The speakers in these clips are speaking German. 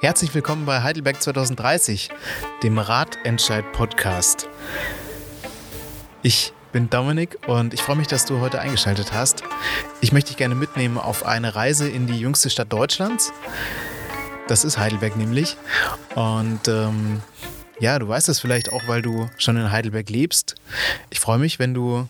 Herzlich willkommen bei Heidelberg 2030, dem Ratentscheid-Podcast. Ich bin Dominik und ich freue mich, dass du heute eingeschaltet hast. Ich möchte dich gerne mitnehmen auf eine Reise in die jüngste Stadt Deutschlands. Das ist Heidelberg nämlich. Und ähm, ja, du weißt es vielleicht auch, weil du schon in Heidelberg lebst. Ich freue mich, wenn du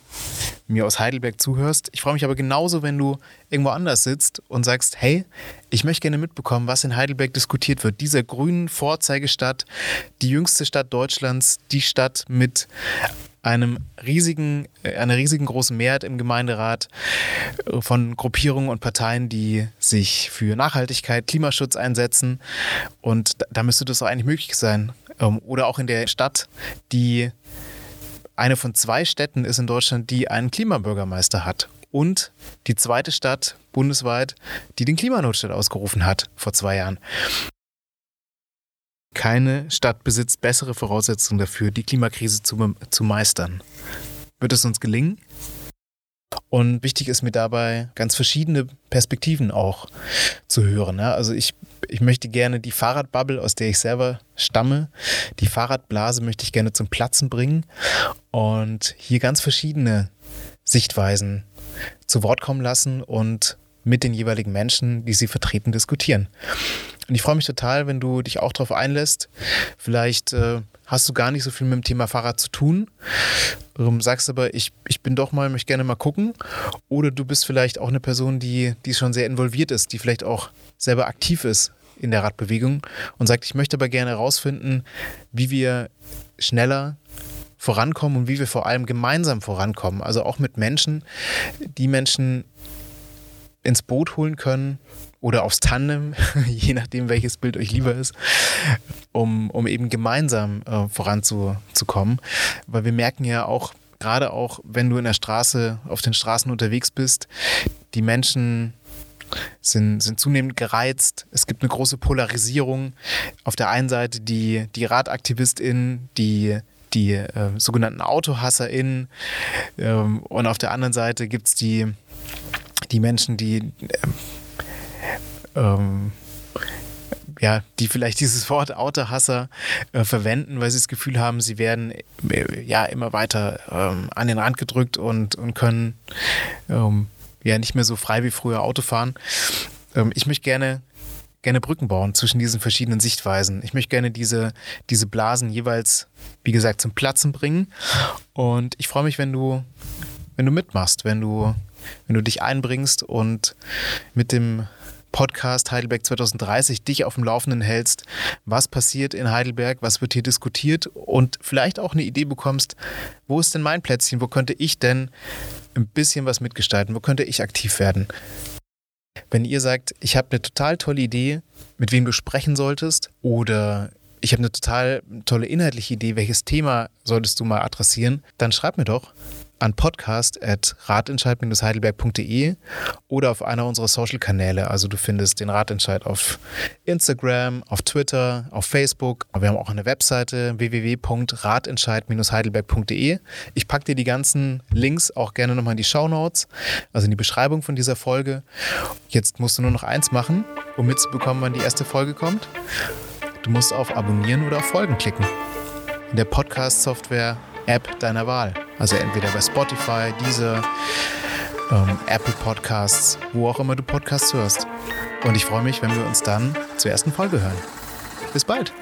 mir aus Heidelberg zuhörst. Ich freue mich aber genauso, wenn du irgendwo anders sitzt und sagst, hey, ich möchte gerne mitbekommen, was in Heidelberg diskutiert wird. Dieser grünen Vorzeigestadt, die jüngste Stadt Deutschlands, die Stadt mit einem riesigen, äh, einer riesigen großen Mehrheit im Gemeinderat äh, von Gruppierungen und Parteien, die sich für Nachhaltigkeit, Klimaschutz einsetzen. Und da müsste das auch eigentlich möglich sein. Ähm, oder auch in der Stadt, die eine von zwei Städten ist in Deutschland, die einen Klimabürgermeister hat. Und die zweite Stadt bundesweit, die den Klimanotstand ausgerufen hat vor zwei Jahren. Keine Stadt besitzt bessere Voraussetzungen dafür, die Klimakrise zu, zu meistern. Wird es uns gelingen? Und wichtig ist mir dabei, ganz verschiedene Perspektiven auch zu hören. Also ich, ich möchte gerne die Fahrradbubble, aus der ich selber stamme, die Fahrradblase möchte ich gerne zum Platzen bringen und hier ganz verschiedene Sichtweisen zu Wort kommen lassen und mit den jeweiligen Menschen, die sie vertreten, diskutieren. Und ich freue mich total, wenn du dich auch darauf einlässt. Vielleicht äh, hast du gar nicht so viel mit dem Thema Fahrrad zu tun, ähm, sagst aber, ich, ich bin doch mal, möchte gerne mal gucken. Oder du bist vielleicht auch eine Person, die, die schon sehr involviert ist, die vielleicht auch selber aktiv ist in der Radbewegung und sagt, ich möchte aber gerne herausfinden, wie wir schneller vorankommen und wie wir vor allem gemeinsam vorankommen. Also auch mit Menschen, die Menschen ins Boot holen können oder aufs Tandem, je nachdem, welches Bild euch lieber ist, um, um eben gemeinsam äh, voranzukommen. Weil wir merken ja auch, gerade auch, wenn du in der Straße, auf den Straßen unterwegs bist, die Menschen sind, sind zunehmend gereizt. Es gibt eine große Polarisierung. Auf der einen Seite die, die RadaktivistInnen, die die äh, sogenannten AutohasserInnen ähm, und auf der anderen Seite gibt es die, die Menschen, die äh, ähm, ja, die vielleicht dieses Wort Autohasser äh, verwenden, weil sie das Gefühl haben, sie werden äh, ja immer weiter ähm, an den Rand gedrückt und, und können ähm, ja nicht mehr so frei wie früher Auto fahren. Ähm, ich möchte gerne gerne Brücken bauen zwischen diesen verschiedenen Sichtweisen. Ich möchte gerne diese, diese Blasen jeweils, wie gesagt, zum Platzen bringen. Und ich freue mich, wenn du, wenn du mitmachst, wenn du, wenn du dich einbringst und mit dem Podcast Heidelberg 2030 dich auf dem Laufenden hältst, was passiert in Heidelberg, was wird hier diskutiert und vielleicht auch eine Idee bekommst, wo ist denn mein Plätzchen, wo könnte ich denn ein bisschen was mitgestalten, wo könnte ich aktiv werden. Wenn ihr sagt, ich habe eine total tolle Idee, mit wem du sprechen solltest oder ich habe eine total tolle inhaltliche Idee, welches Thema solltest du mal adressieren, dann schreib mir doch an podcast.ratentscheid-heidelberg.de oder auf einer unserer Social-Kanäle. Also du findest den Ratentscheid auf Instagram, auf Twitter, auf Facebook. Wir haben auch eine Webseite www.ratentscheid-heidelberg.de. Ich packe dir die ganzen Links auch gerne nochmal in die Show Notes, also in die Beschreibung von dieser Folge. Jetzt musst du nur noch eins machen, um mitzubekommen, wann die erste Folge kommt. Du musst auf Abonnieren oder auf Folgen klicken. In der Podcast-Software App deiner Wahl. Also entweder bei Spotify, Deezer, ähm, Apple Podcasts, wo auch immer du Podcasts hörst. Und ich freue mich, wenn wir uns dann zur ersten Folge hören. Bis bald!